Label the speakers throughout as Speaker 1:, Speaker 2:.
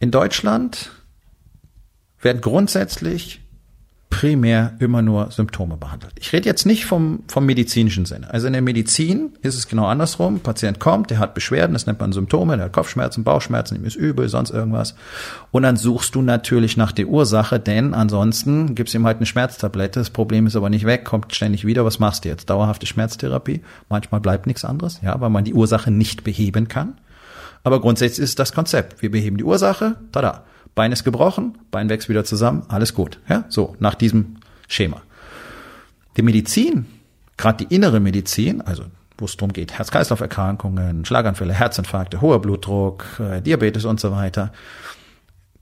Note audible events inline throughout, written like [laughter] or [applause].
Speaker 1: In Deutschland werden grundsätzlich primär immer nur Symptome behandelt. Ich rede jetzt nicht vom, vom medizinischen Sinne. Also in der Medizin ist es genau andersrum. Patient kommt, der hat Beschwerden, das nennt man Symptome, der hat Kopfschmerzen, Bauchschmerzen, ihm ist übel, sonst irgendwas. Und dann suchst du natürlich nach der Ursache, denn ansonsten gibst ihm halt eine Schmerztablette, das Problem ist aber nicht weg, kommt ständig wieder, was machst du jetzt? Dauerhafte Schmerztherapie? Manchmal bleibt nichts anderes, ja, weil man die Ursache nicht beheben kann. Aber grundsätzlich ist das Konzept. Wir beheben die Ursache, tada. Bein ist gebrochen, Bein wächst wieder zusammen, alles gut. Ja, so, nach diesem Schema. Die Medizin, gerade die innere Medizin, also wo es darum geht, Herz-Kreislauf-Erkrankungen, Schlaganfälle, Herzinfarkte, hoher Blutdruck, äh, Diabetes und so weiter,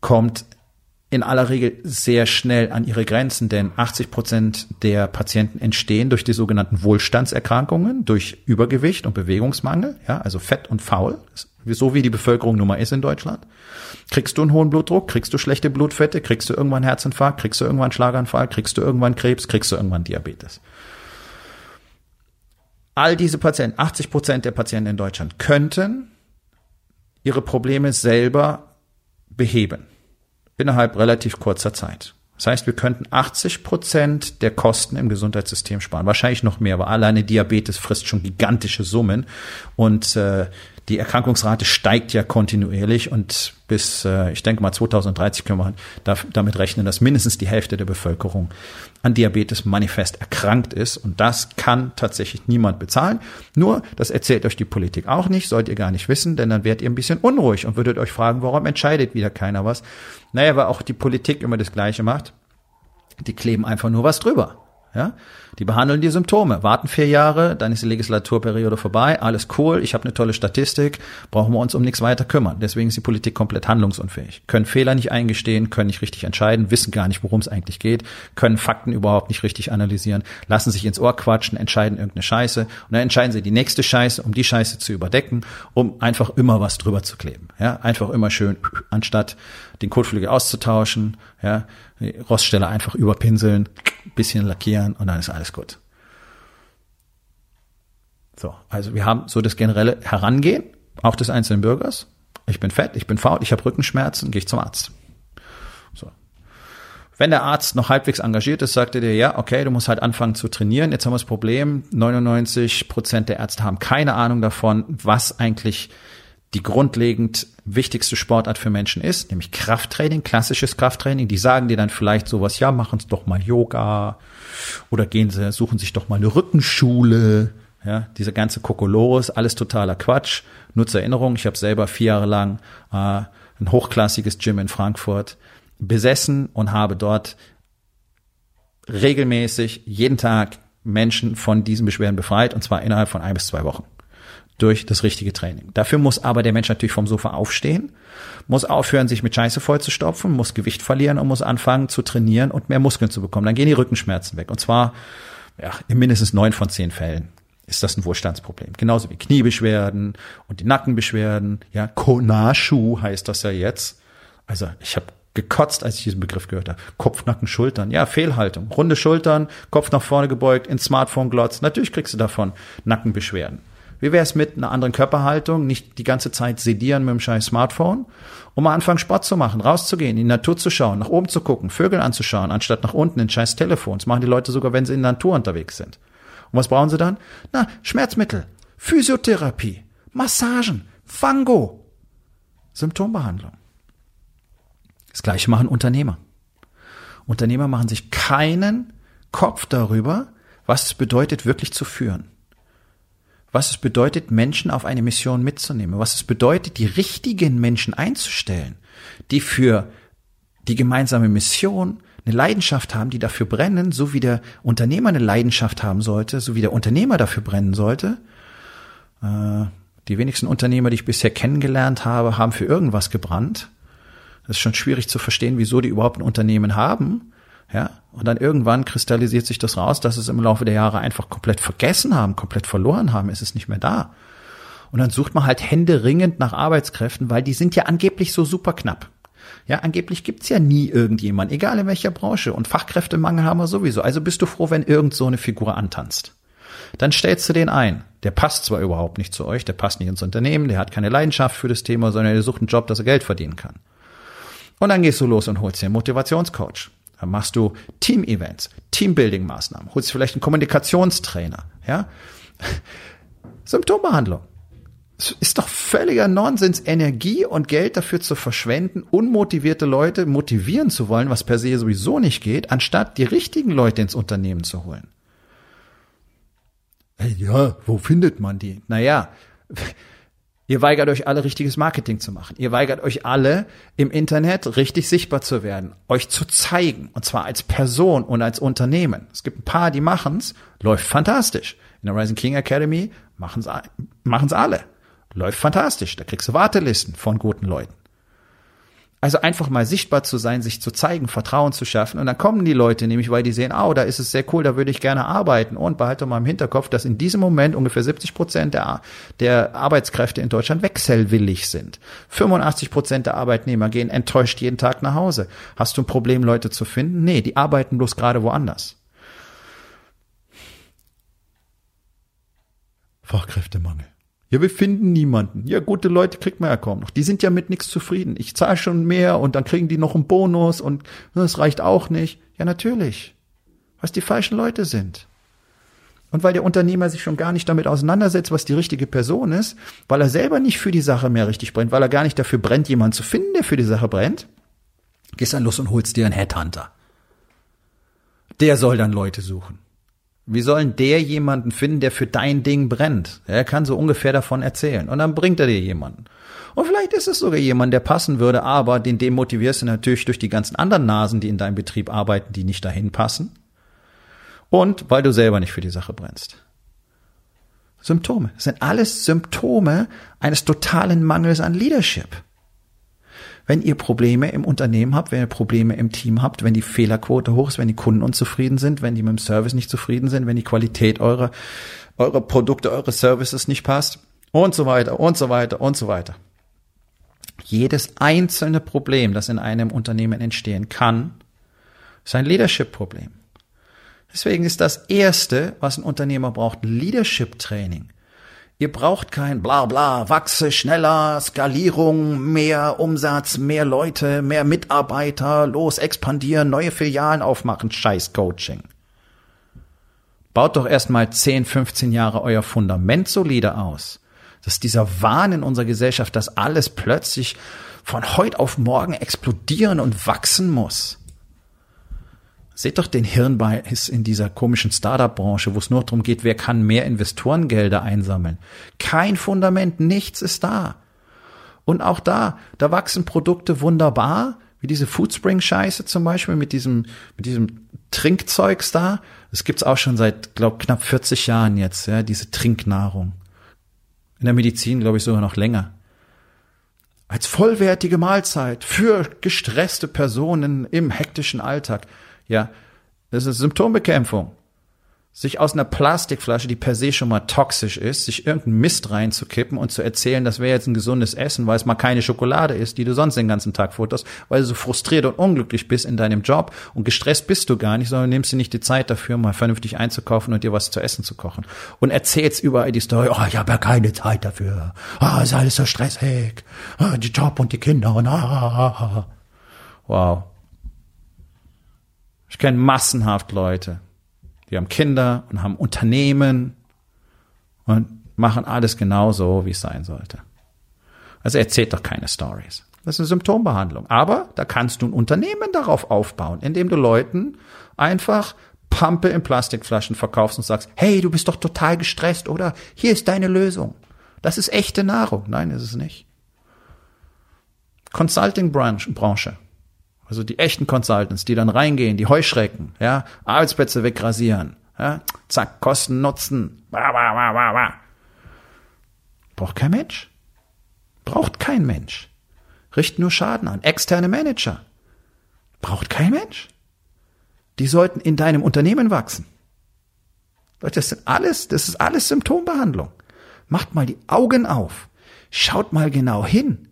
Speaker 1: kommt in aller Regel sehr schnell an ihre Grenzen, denn 80 Prozent der Patienten entstehen durch die sogenannten Wohlstandserkrankungen, durch Übergewicht und Bewegungsmangel, ja, also Fett und Faul, so wie die Bevölkerung nun mal ist in Deutschland. Kriegst du einen hohen Blutdruck, kriegst du schlechte Blutfette, kriegst du irgendwann Herzinfarkt, kriegst du irgendwann Schlaganfall, kriegst du irgendwann Krebs, kriegst du irgendwann Diabetes. All diese Patienten, 80 Prozent der Patienten in Deutschland könnten ihre Probleme selber beheben innerhalb relativ kurzer Zeit. Das heißt, wir könnten 80 Prozent der Kosten im Gesundheitssystem sparen. Wahrscheinlich noch mehr, aber alleine Diabetes frisst schon gigantische Summen. Und äh, die Erkrankungsrate steigt ja kontinuierlich und bis, äh, ich denke mal, 2030 können wir damit rechnen, dass mindestens die Hälfte der Bevölkerung an Diabetes manifest erkrankt ist. Und das kann tatsächlich niemand bezahlen. Nur, das erzählt euch die Politik auch nicht, sollt ihr gar nicht wissen, denn dann werdet ihr ein bisschen unruhig und würdet euch fragen, warum entscheidet wieder keiner was? Naja, weil auch die Politik immer das Gleiche macht. Die kleben einfach nur was drüber. Ja? Die behandeln die Symptome, warten vier Jahre, dann ist die Legislaturperiode vorbei, alles cool, ich habe eine tolle Statistik, brauchen wir uns um nichts weiter kümmern. Deswegen ist die Politik komplett handlungsunfähig. Können Fehler nicht eingestehen, können nicht richtig entscheiden, wissen gar nicht, worum es eigentlich geht, können Fakten überhaupt nicht richtig analysieren, lassen sich ins Ohr quatschen, entscheiden irgendeine Scheiße und dann entscheiden sie die nächste Scheiße, um die Scheiße zu überdecken, um einfach immer was drüber zu kleben. Ja? Einfach immer schön, anstatt den Kotflügel auszutauschen, ja, die Roststelle einfach überpinseln, bisschen lackieren und dann ist alles gut. So, also wir haben so das generelle Herangehen, auch des einzelnen Bürgers. Ich bin fett, ich bin faul, ich habe Rückenschmerzen, gehe ich zum Arzt. So. Wenn der Arzt noch halbwegs engagiert ist, sagt er dir, ja, okay, du musst halt anfangen zu trainieren. Jetzt haben wir das Problem, 99 Prozent der Ärzte haben keine Ahnung davon, was eigentlich die grundlegend wichtigste Sportart für Menschen ist, nämlich Krafttraining, klassisches Krafttraining. Die sagen dir dann vielleicht sowas, ja, machen Sie doch mal Yoga oder gehen Sie, suchen sich doch mal eine Rückenschule. Ja, diese ganze Kokolores, alles totaler Quatsch. Nur zur Erinnerung, ich habe selber vier Jahre lang äh, ein hochklassiges Gym in Frankfurt besessen und habe dort regelmäßig jeden Tag Menschen von diesen Beschwerden befreit und zwar innerhalb von ein bis zwei Wochen durch das richtige Training. Dafür muss aber der Mensch natürlich vom Sofa aufstehen, muss aufhören, sich mit Scheiße vollzustopfen, muss Gewicht verlieren und muss anfangen zu trainieren und mehr Muskeln zu bekommen. Dann gehen die Rückenschmerzen weg. Und zwar ja, in mindestens neun von zehn Fällen ist das ein Wohlstandsproblem. Genauso wie Kniebeschwerden und die Nackenbeschwerden. Ja, Konashu heißt das ja jetzt. Also ich habe gekotzt, als ich diesen Begriff gehört habe. Kopf, Nacken, Schultern. Ja, Fehlhaltung. Runde Schultern, Kopf nach vorne gebeugt, ins Smartphone glotzt. Natürlich kriegst du davon Nackenbeschwerden. Wie wäre es mit einer anderen Körperhaltung, nicht die ganze Zeit sedieren mit dem scheiß Smartphone, um mal anfangen Sport zu machen, rauszugehen, in die Natur zu schauen, nach oben zu gucken, Vögel anzuschauen, anstatt nach unten in scheiß Telefon. Das machen die Leute sogar, wenn sie in der Natur unterwegs sind. Und was brauchen sie dann? Na, Schmerzmittel, Physiotherapie, Massagen, Fango, Symptombehandlung. Das gleiche machen Unternehmer. Unternehmer machen sich keinen Kopf darüber, was es bedeutet, wirklich zu führen was es bedeutet, Menschen auf eine Mission mitzunehmen, was es bedeutet, die richtigen Menschen einzustellen, die für die gemeinsame Mission eine Leidenschaft haben, die dafür brennen, so wie der Unternehmer eine Leidenschaft haben sollte, so wie der Unternehmer dafür brennen sollte. Äh, Die wenigsten Unternehmer, die ich bisher kennengelernt habe, haben für irgendwas gebrannt. Das ist schon schwierig zu verstehen, wieso die überhaupt ein Unternehmen haben. Ja, und dann irgendwann kristallisiert sich das raus, dass es im Laufe der Jahre einfach komplett vergessen haben, komplett verloren haben, ist es nicht mehr da. Und dann sucht man halt händeringend nach Arbeitskräften, weil die sind ja angeblich so super knapp. Ja, angeblich gibt's ja nie irgendjemand, egal in welcher Branche. Und Fachkräftemangel haben wir sowieso. Also bist du froh, wenn irgend so eine Figur antanzt. Dann stellst du den ein. Der passt zwar überhaupt nicht zu euch, der passt nicht ins Unternehmen, der hat keine Leidenschaft für das Thema, sondern der sucht einen Job, dass er Geld verdienen kann. Und dann gehst du los und holst dir einen Motivationscoach. Dann machst du Team-Events, Teambuilding-Maßnahmen, holst vielleicht einen Kommunikationstrainer, ja. [laughs] Symptombehandlung. Es ist doch völliger Nonsens, Energie und Geld dafür zu verschwenden, unmotivierte Leute motivieren zu wollen, was per se sowieso nicht geht, anstatt die richtigen Leute ins Unternehmen zu holen. Ja, wo findet man die? Naja, Ihr weigert euch alle richtiges Marketing zu machen. Ihr weigert euch alle im Internet richtig sichtbar zu werden, euch zu zeigen und zwar als Person und als Unternehmen. Es gibt ein paar, die machen's, läuft fantastisch. In der Rising King Academy machen's machen's alle. Läuft fantastisch. Da kriegst du Wartelisten von guten Leuten. Also einfach mal sichtbar zu sein, sich zu zeigen, Vertrauen zu schaffen. Und dann kommen die Leute nämlich, weil die sehen, oh, da ist es sehr cool, da würde ich gerne arbeiten. Und behalte mal im Hinterkopf, dass in diesem Moment ungefähr 70 Prozent der, der Arbeitskräfte in Deutschland wechselwillig sind. 85 Prozent der Arbeitnehmer gehen enttäuscht jeden Tag nach Hause. Hast du ein Problem, Leute zu finden? Nee, die arbeiten bloß gerade woanders. Fachkräftemangel. Ja, wir finden niemanden. Ja, gute Leute kriegt man ja kaum noch. Die sind ja mit nichts zufrieden. Ich zahle schon mehr und dann kriegen die noch einen Bonus und das reicht auch nicht. Ja, natürlich. Was die falschen Leute sind. Und weil der Unternehmer sich schon gar nicht damit auseinandersetzt, was die richtige Person ist, weil er selber nicht für die Sache mehr richtig brennt, weil er gar nicht dafür brennt, jemanden zu finden, der für die Sache brennt, gehst dann los und holst dir einen Headhunter. Der soll dann Leute suchen. Wie sollen der jemanden finden, der für dein Ding brennt? Er kann so ungefähr davon erzählen. Und dann bringt er dir jemanden. Und vielleicht ist es sogar jemand, der passen würde, aber den demotivierst du natürlich durch die ganzen anderen Nasen, die in deinem Betrieb arbeiten, die nicht dahin passen. Und weil du selber nicht für die Sache brennst. Symptome. Das sind alles Symptome eines totalen Mangels an Leadership wenn ihr Probleme im Unternehmen habt, wenn ihr Probleme im Team habt, wenn die Fehlerquote hoch ist, wenn die Kunden unzufrieden sind, wenn die mit dem Service nicht zufrieden sind, wenn die Qualität eurer, eurer Produkte, eure Services nicht passt und so weiter und so weiter und so weiter. Jedes einzelne Problem, das in einem Unternehmen entstehen kann, ist ein Leadership-Problem. Deswegen ist das erste, was ein Unternehmer braucht, Leadership-Training. Ihr braucht kein bla bla, wachse schneller, Skalierung, mehr Umsatz, mehr Leute, mehr Mitarbeiter, los expandieren, neue Filialen aufmachen, scheiß Coaching. Baut doch erstmal 10, 15 Jahre euer Fundament solide aus. Das ist dieser Wahn in unserer Gesellschaft, dass alles plötzlich von heute auf morgen explodieren und wachsen muss. Seht doch den Hirnbeiß in dieser komischen Startup-Branche, wo es nur darum geht, wer kann mehr Investorengelder einsammeln. Kein Fundament, nichts ist da. Und auch da, da wachsen Produkte wunderbar, wie diese Foodspring-Scheiße zum Beispiel mit diesem, mit diesem Trinkzeugs da. Das gibt's auch schon seit, glaub, knapp 40 Jahren jetzt, ja, diese Trinknahrung. In der Medizin, glaube ich, sogar noch länger. Als vollwertige Mahlzeit für gestresste Personen im hektischen Alltag. Ja, das ist Symptombekämpfung. Sich aus einer Plastikflasche, die per se schon mal toxisch ist, sich irgendeinen Mist reinzukippen und zu erzählen, das wäre jetzt ein gesundes Essen, weil es mal keine Schokolade ist, die du sonst den ganzen Tag futterst, weil du so frustriert und unglücklich bist in deinem Job und gestresst bist du gar nicht, sondern nimmst dir nicht die Zeit dafür, mal vernünftig einzukaufen und dir was zu essen zu kochen. Und erzählst überall die Story, oh, ich habe ja keine Zeit dafür. Ah, oh, ist alles so stressig. Ah, die Job und die Kinder und ah. Wow. Ich kenne massenhaft Leute, die haben Kinder und haben Unternehmen und machen alles genauso, wie es sein sollte. Also erzählt doch keine Stories. Das ist eine Symptombehandlung. Aber da kannst du ein Unternehmen darauf aufbauen, indem du Leuten einfach Pampe in Plastikflaschen verkaufst und sagst, hey, du bist doch total gestresst, oder? Hier ist deine Lösung. Das ist echte Nahrung. Nein, ist es nicht. Consulting-Branche. Also die echten Consultants, die dann reingehen, die Heuschrecken, ja, Arbeitsplätze wegrasieren, ja, zack, Kosten, Nutzen, bah, bah, bah, bah, bah. Braucht kein Mensch. Braucht kein Mensch. Richten nur Schaden an. Externe Manager. Braucht kein Mensch. Die sollten in deinem Unternehmen wachsen. Leute, das sind alles, das ist alles Symptombehandlung. Macht mal die Augen auf. Schaut mal genau hin.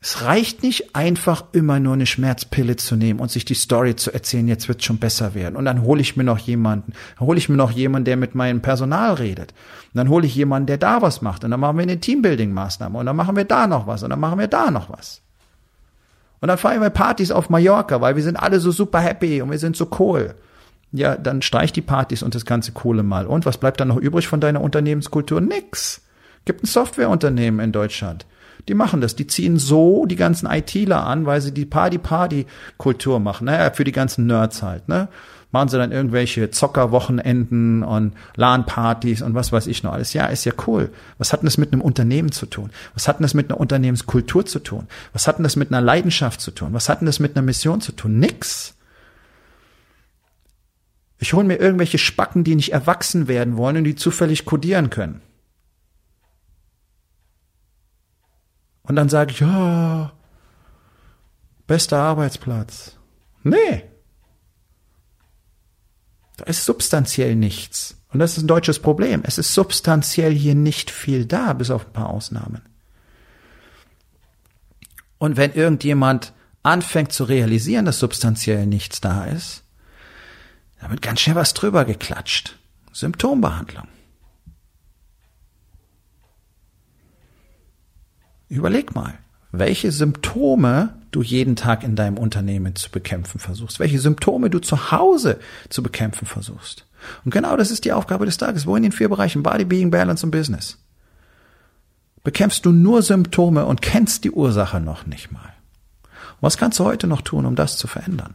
Speaker 1: Es reicht nicht einfach immer nur eine Schmerzpille zu nehmen und sich die Story zu erzählen, jetzt wird schon besser werden. Und dann hole ich mir noch jemanden, dann hole ich mir noch jemanden, der mit meinem Personal redet. Und dann hole ich jemanden, der da was macht. Und dann machen wir eine Teambuilding-Maßnahme. Und dann machen wir da noch was. Und dann machen wir da noch was. Und dann feiern wir Partys auf Mallorca, weil wir sind alle so super happy und wir sind so cool. Ja, dann streich die Partys und das ganze Kohle mal. Und was bleibt dann noch übrig von deiner Unternehmenskultur? Nix. Gibt ein Softwareunternehmen in Deutschland die machen das. Die ziehen so die ganzen ITler an, weil sie die Party-Party-Kultur machen. Naja, für die ganzen Nerds halt, ne? Machen sie dann irgendwelche Zockerwochenenden und LAN-Partys und was weiß ich noch alles. Ja, ist ja cool. Was hat denn das mit einem Unternehmen zu tun? Was hat denn das mit einer Unternehmenskultur zu tun? Was hat denn das mit einer Leidenschaft zu tun? Was hat denn das mit einer Mission zu tun? Nix. Ich hole mir irgendwelche Spacken, die nicht erwachsen werden wollen und die zufällig kodieren können. Und dann sage ich, ja, bester Arbeitsplatz. Nee. Da ist substanziell nichts. Und das ist ein deutsches Problem. Es ist substanziell hier nicht viel da, bis auf ein paar Ausnahmen. Und wenn irgendjemand anfängt zu realisieren, dass substanziell nichts da ist, dann wird ganz schnell was drüber geklatscht. Symptombehandlung. Überleg mal, welche Symptome du jeden Tag in deinem Unternehmen zu bekämpfen versuchst, welche Symptome du zu Hause zu bekämpfen versuchst. Und genau das ist die Aufgabe des Tages. Wo in den vier Bereichen Body, Being, Balance und Business? Bekämpfst du nur Symptome und kennst die Ursache noch nicht mal. Was kannst du heute noch tun, um das zu verändern?